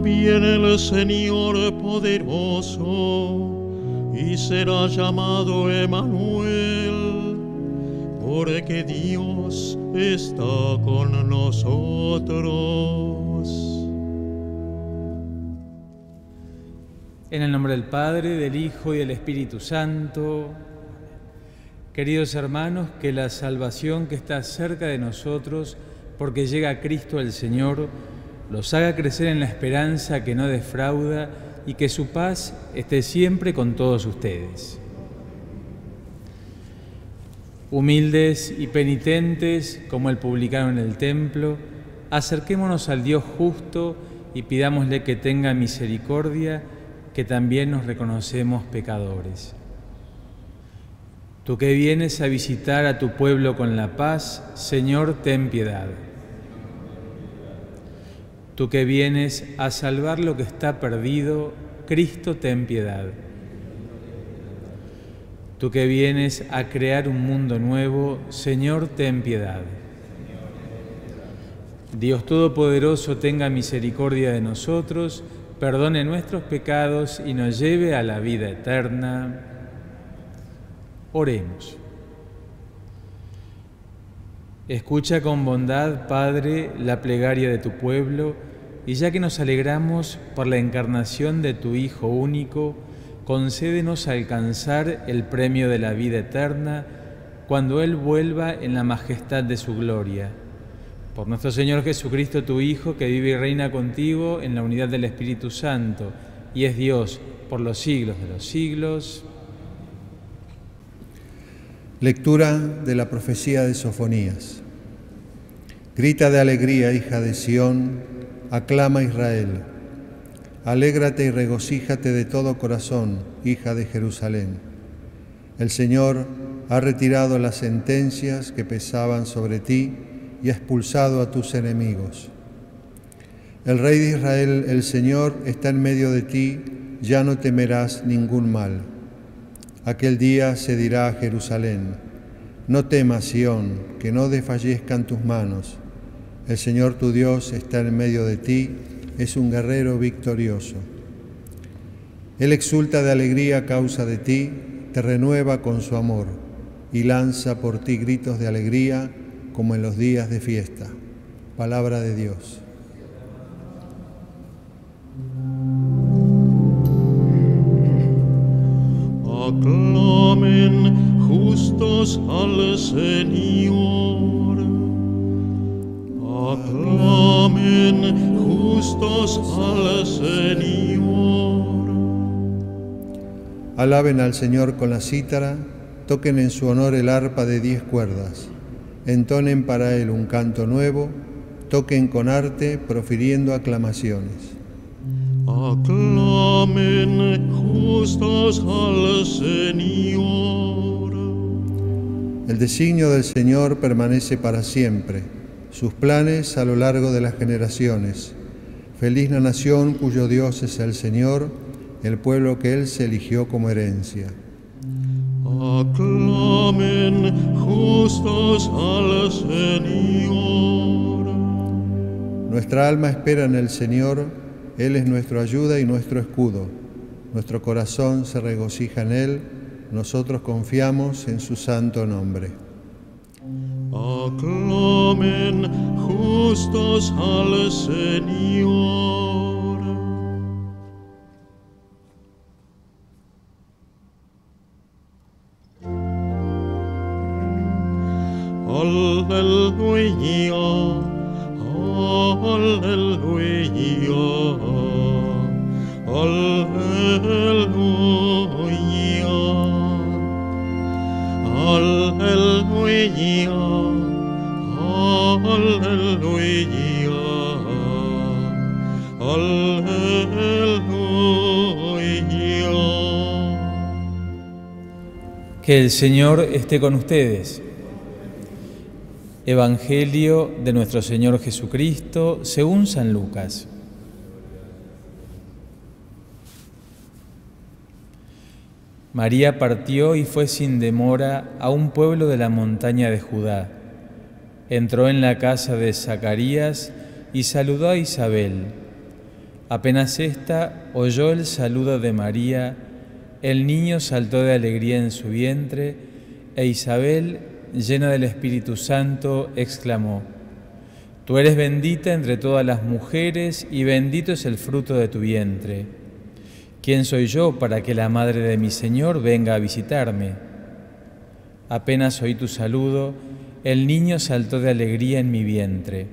viene el Señor poderoso y será llamado Emanuel, porque Dios está con nosotros. En el nombre del Padre, del Hijo y del Espíritu Santo, queridos hermanos, que la salvación que está cerca de nosotros, porque llega Cristo el Señor, los haga crecer en la esperanza que no defrauda y que su paz esté siempre con todos ustedes. Humildes y penitentes como el publicano en el templo, acerquémonos al Dios justo y pidámosle que tenga misericordia, que también nos reconocemos pecadores. Tú que vienes a visitar a tu pueblo con la paz, Señor, ten piedad. Tú que vienes a salvar lo que está perdido, Cristo, ten piedad. Tú que vienes a crear un mundo nuevo, Señor, ten piedad. Dios Todopoderoso tenga misericordia de nosotros, perdone nuestros pecados y nos lleve a la vida eterna. Oremos. Escucha con bondad, Padre, la plegaria de tu pueblo, y ya que nos alegramos por la encarnación de tu Hijo único, concédenos alcanzar el premio de la vida eterna cuando Él vuelva en la majestad de su gloria. Por nuestro Señor Jesucristo, tu Hijo, que vive y reina contigo en la unidad del Espíritu Santo, y es Dios por los siglos de los siglos. Lectura de la profecía de Sofonías. Grita de alegría, hija de Sión Aclama Israel. Alégrate y regocíjate de todo corazón, hija de Jerusalén. El Señor ha retirado las sentencias que pesaban sobre ti y ha expulsado a tus enemigos. El Rey de Israel, el Señor, está en medio de ti, ya no temerás ningún mal. Aquel día se dirá a Jerusalén, no temas, Sión, que no desfallezcan tus manos el Señor tu Dios está en medio de ti, es un guerrero victorioso. Él exulta de alegría a causa de ti, te renueva con su amor y lanza por ti gritos de alegría como en los días de fiesta. Palabra de Dios. Aclamen justos al Señor Aclamen justos al Señor. Alaben al Señor con la cítara, toquen en su honor el arpa de diez cuerdas, entonen para él un canto nuevo, toquen con arte, profiriendo aclamaciones. Aclamen justos al Señor. El designio del Señor permanece para siempre sus planes a lo largo de las generaciones. Feliz la nación cuyo Dios es el Señor, el pueblo que Él se eligió como herencia. Aclamen justos al Señor. Nuestra alma espera en el Señor, Él es nuestra ayuda y nuestro escudo. Nuestro corazón se regocija en Él, nosotros confiamos en su santo nombre. Aclamen justos al Señor. Que el Señor esté con ustedes. Evangelio de nuestro Señor Jesucristo según San Lucas. María partió y fue sin demora a un pueblo de la montaña de Judá entró en la casa de Zacarías y saludó a Isabel. Apenas ésta oyó el saludo de María, el niño saltó de alegría en su vientre, e Isabel, llena del Espíritu Santo, exclamó, Tú eres bendita entre todas las mujeres, y bendito es el fruto de tu vientre. ¿Quién soy yo para que la madre de mi Señor venga a visitarme? Apenas oí tu saludo, el niño saltó de alegría en mi vientre.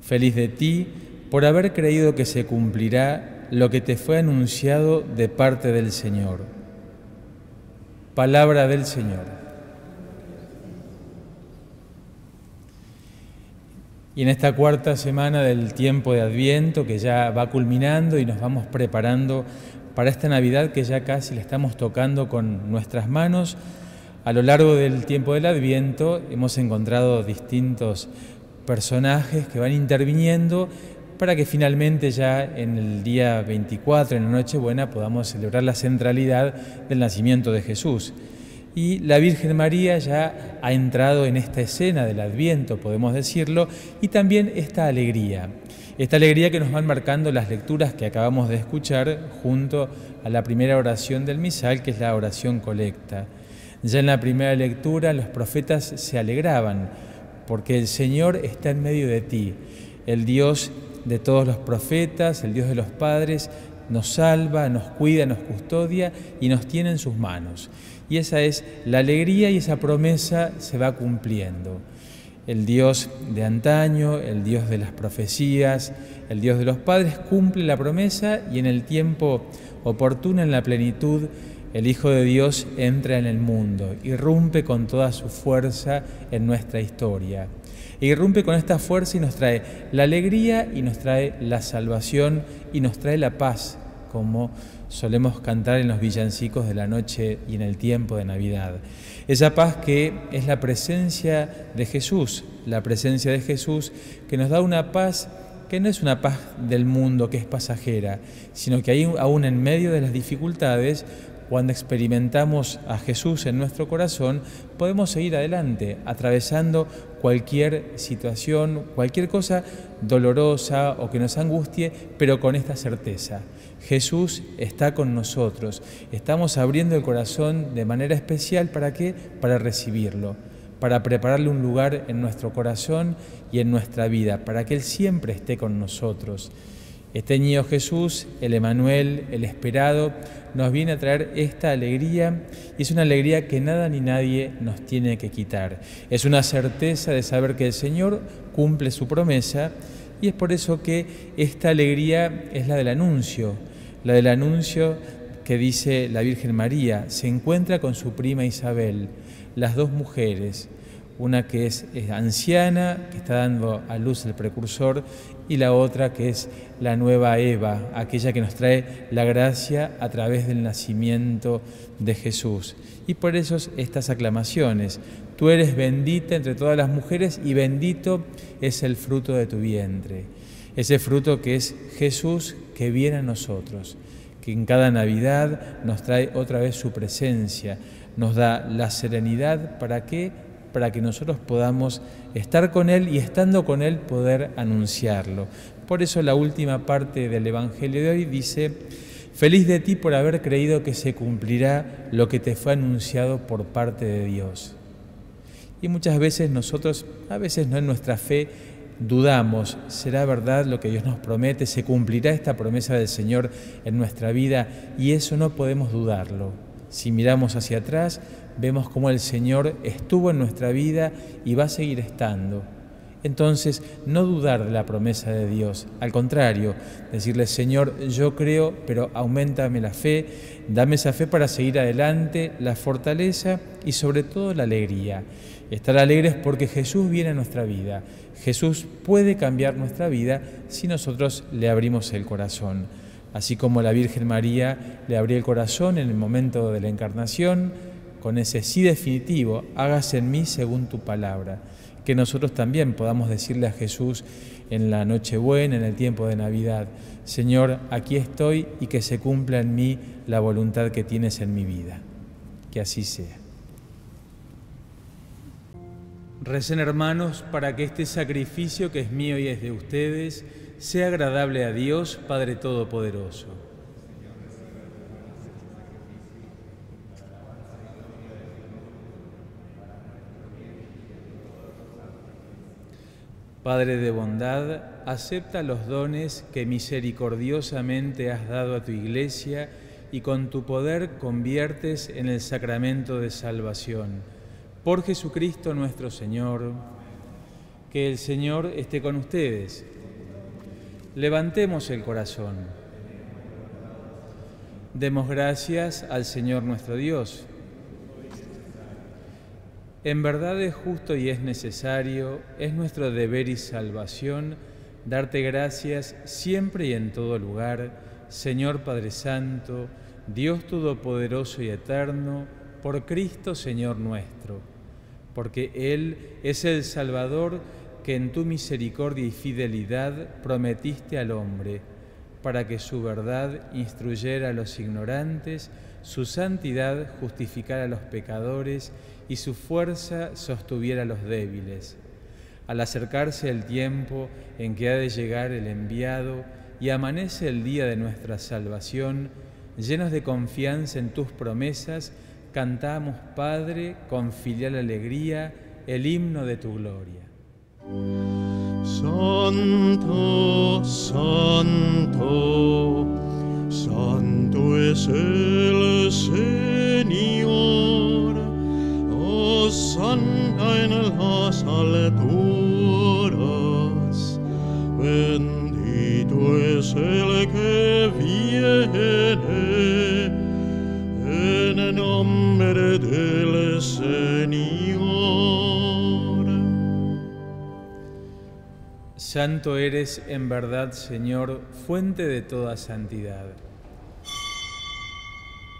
Feliz de ti, por haber creído que se cumplirá lo que te fue anunciado de parte del Señor. Palabra del Señor. Y en esta cuarta semana del tiempo de Adviento que ya va culminando y nos vamos preparando para esta Navidad que ya casi le estamos tocando con nuestras manos, a lo largo del tiempo del Adviento hemos encontrado distintos personajes que van interviniendo para que finalmente ya en el día 24, en la Nochebuena, podamos celebrar la centralidad del nacimiento de Jesús. Y la Virgen María ya ha entrado en esta escena del Adviento, podemos decirlo, y también esta alegría. Esta alegría que nos van marcando las lecturas que acabamos de escuchar junto a la primera oración del misal, que es la oración colecta. Ya en la primera lectura los profetas se alegraban, porque el Señor está en medio de ti, el Dios de todos los profetas, el Dios de los padres, nos salva, nos cuida, nos custodia y nos tiene en sus manos. Y esa es la alegría y esa promesa se va cumpliendo. El Dios de antaño, el Dios de las profecías, el Dios de los padres cumple la promesa y en el tiempo oportuno, en la plenitud, el Hijo de Dios entra en el mundo, irrumpe con toda su fuerza en nuestra historia. E irrumpe con esta fuerza y nos trae la alegría y nos trae la salvación y nos trae la paz, como solemos cantar en los villancicos de la noche y en el tiempo de Navidad. Esa paz que es la presencia de Jesús, la presencia de Jesús que nos da una paz que no es una paz del mundo que es pasajera, sino que ahí, aún en medio de las dificultades cuando experimentamos a Jesús en nuestro corazón, podemos seguir adelante, atravesando cualquier situación, cualquier cosa dolorosa o que nos angustie, pero con esta certeza. Jesús está con nosotros. Estamos abriendo el corazón de manera especial para qué? Para recibirlo, para prepararle un lugar en nuestro corazón y en nuestra vida, para que Él siempre esté con nosotros. Este niño Jesús, el Emanuel, el esperado, nos viene a traer esta alegría y es una alegría que nada ni nadie nos tiene que quitar. Es una certeza de saber que el Señor cumple su promesa y es por eso que esta alegría es la del anuncio, la del anuncio que dice la Virgen María, se encuentra con su prima Isabel, las dos mujeres una que es, anciana, que está dando a luz el precursor, y la otra que es la nueva Eva, aquella que nos trae la gracia a través del nacimiento de Jesús. Y por eso estas aclamaciones, tú eres bendita entre todas las mujeres y bendito es el fruto de tu vientre, ese fruto que es Jesús que viene a nosotros, que en cada Navidad nos trae otra vez su presencia, nos da la serenidad para que para que nosotros podamos estar con Él y estando con Él poder anunciarlo. Por eso la última parte del Evangelio de hoy dice, feliz de ti por haber creído que se cumplirá lo que te fue anunciado por parte de Dios. Y muchas veces nosotros, a veces no en nuestra fe, dudamos, ¿será verdad lo que Dios nos promete? ¿Se cumplirá esta promesa del Señor en nuestra vida? Y eso no podemos dudarlo. Si miramos hacia atrás, vemos cómo el Señor estuvo en nuestra vida y va a seguir estando. Entonces, no dudar de la promesa de Dios, al contrario, decirle, Señor, yo creo, pero aumentame la fe, dame esa fe para seguir adelante, la fortaleza y sobre todo la alegría. Estar alegres porque Jesús viene a nuestra vida. Jesús puede cambiar nuestra vida si nosotros le abrimos el corazón. Así como la Virgen María le abrió el corazón en el momento de la encarnación, con ese sí definitivo, hágase en mí según tu palabra. Que nosotros también podamos decirle a Jesús en la Nochebuena, en el tiempo de Navidad, Señor, aquí estoy y que se cumpla en mí la voluntad que tienes en mi vida. Que así sea. Recen hermanos para que este sacrificio que es mío y es de ustedes sea agradable a Dios Padre Todopoderoso. Padre de bondad, acepta los dones que misericordiosamente has dado a tu iglesia y con tu poder conviertes en el sacramento de salvación. Por Jesucristo nuestro Señor, que el Señor esté con ustedes. Levantemos el corazón. Demos gracias al Señor nuestro Dios. En verdad es justo y es necesario, es nuestro deber y salvación, darte gracias siempre y en todo lugar, Señor Padre Santo, Dios Todopoderoso y Eterno, por Cristo Señor nuestro, porque Él es el Salvador que en tu misericordia y fidelidad prometiste al hombre, para que su verdad instruyera a los ignorantes, su santidad justificara a los pecadores y su fuerza sostuviera a los débiles. Al acercarse el tiempo en que ha de llegar el enviado y amanece el día de nuestra salvación, llenos de confianza en tus promesas, cantamos, Padre, con filial alegría, el himno de tu gloria. Santo, santo, santo es el Señor. Hosanna en las alturas. Bendito es el que viene en nombre del Señor. Santo eres en verdad, Señor, fuente de toda santidad.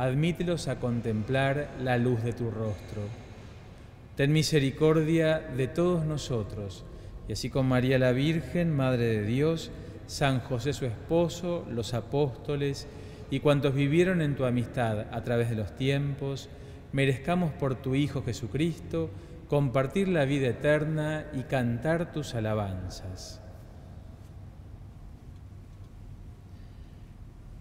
admítelos a contemplar la luz de tu rostro. Ten misericordia de todos nosotros, y así con María la Virgen, Madre de Dios, San José su esposo, los apóstoles y cuantos vivieron en tu amistad a través de los tiempos, merezcamos por tu Hijo Jesucristo compartir la vida eterna y cantar tus alabanzas.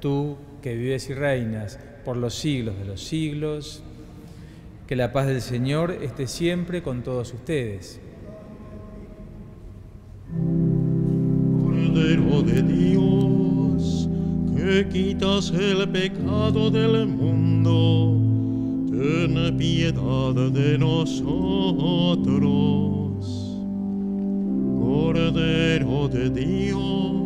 Tú, que vives y reinas por los siglos de los siglos. Que la paz del Señor esté siempre con todos ustedes. Cordero de Dios, que quitas el pecado del mundo, ten piedad de nosotros. Cordero de Dios,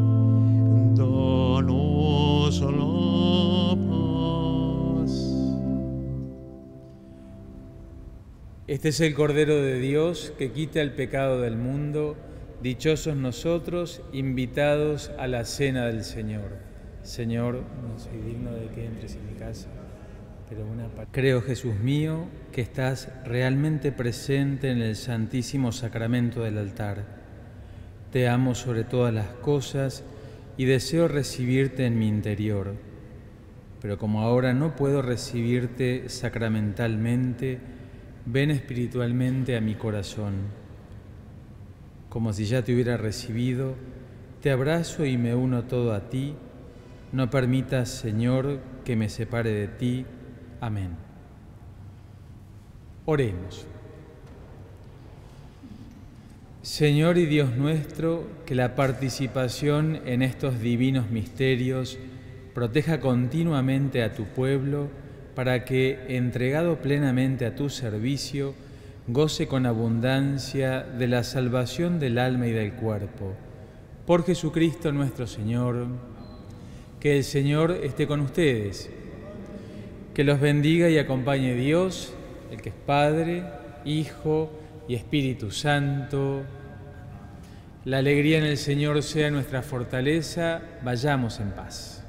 Este es el Cordero de Dios que quita el pecado del mundo. Dichosos nosotros, invitados a la cena del Señor. Señor, no soy digno de que entres en mi casa, pero una Creo, Jesús mío, que estás realmente presente en el santísimo sacramento del altar. Te amo sobre todas las cosas y deseo recibirte en mi interior. Pero como ahora no puedo recibirte sacramentalmente, ven espiritualmente a mi corazón. Como si ya te hubiera recibido, te abrazo y me uno todo a ti. No permitas, Señor, que me separe de ti. Amén. Oremos. Señor y Dios nuestro, que la participación en estos divinos misterios proteja continuamente a tu pueblo, para que, entregado plenamente a tu servicio, goce con abundancia de la salvación del alma y del cuerpo. Por Jesucristo nuestro Señor, que el Señor esté con ustedes, que los bendiga y acompañe Dios, el que es Padre, Hijo y Espíritu Santo. La alegría en el Señor sea nuestra fortaleza, vayamos en paz.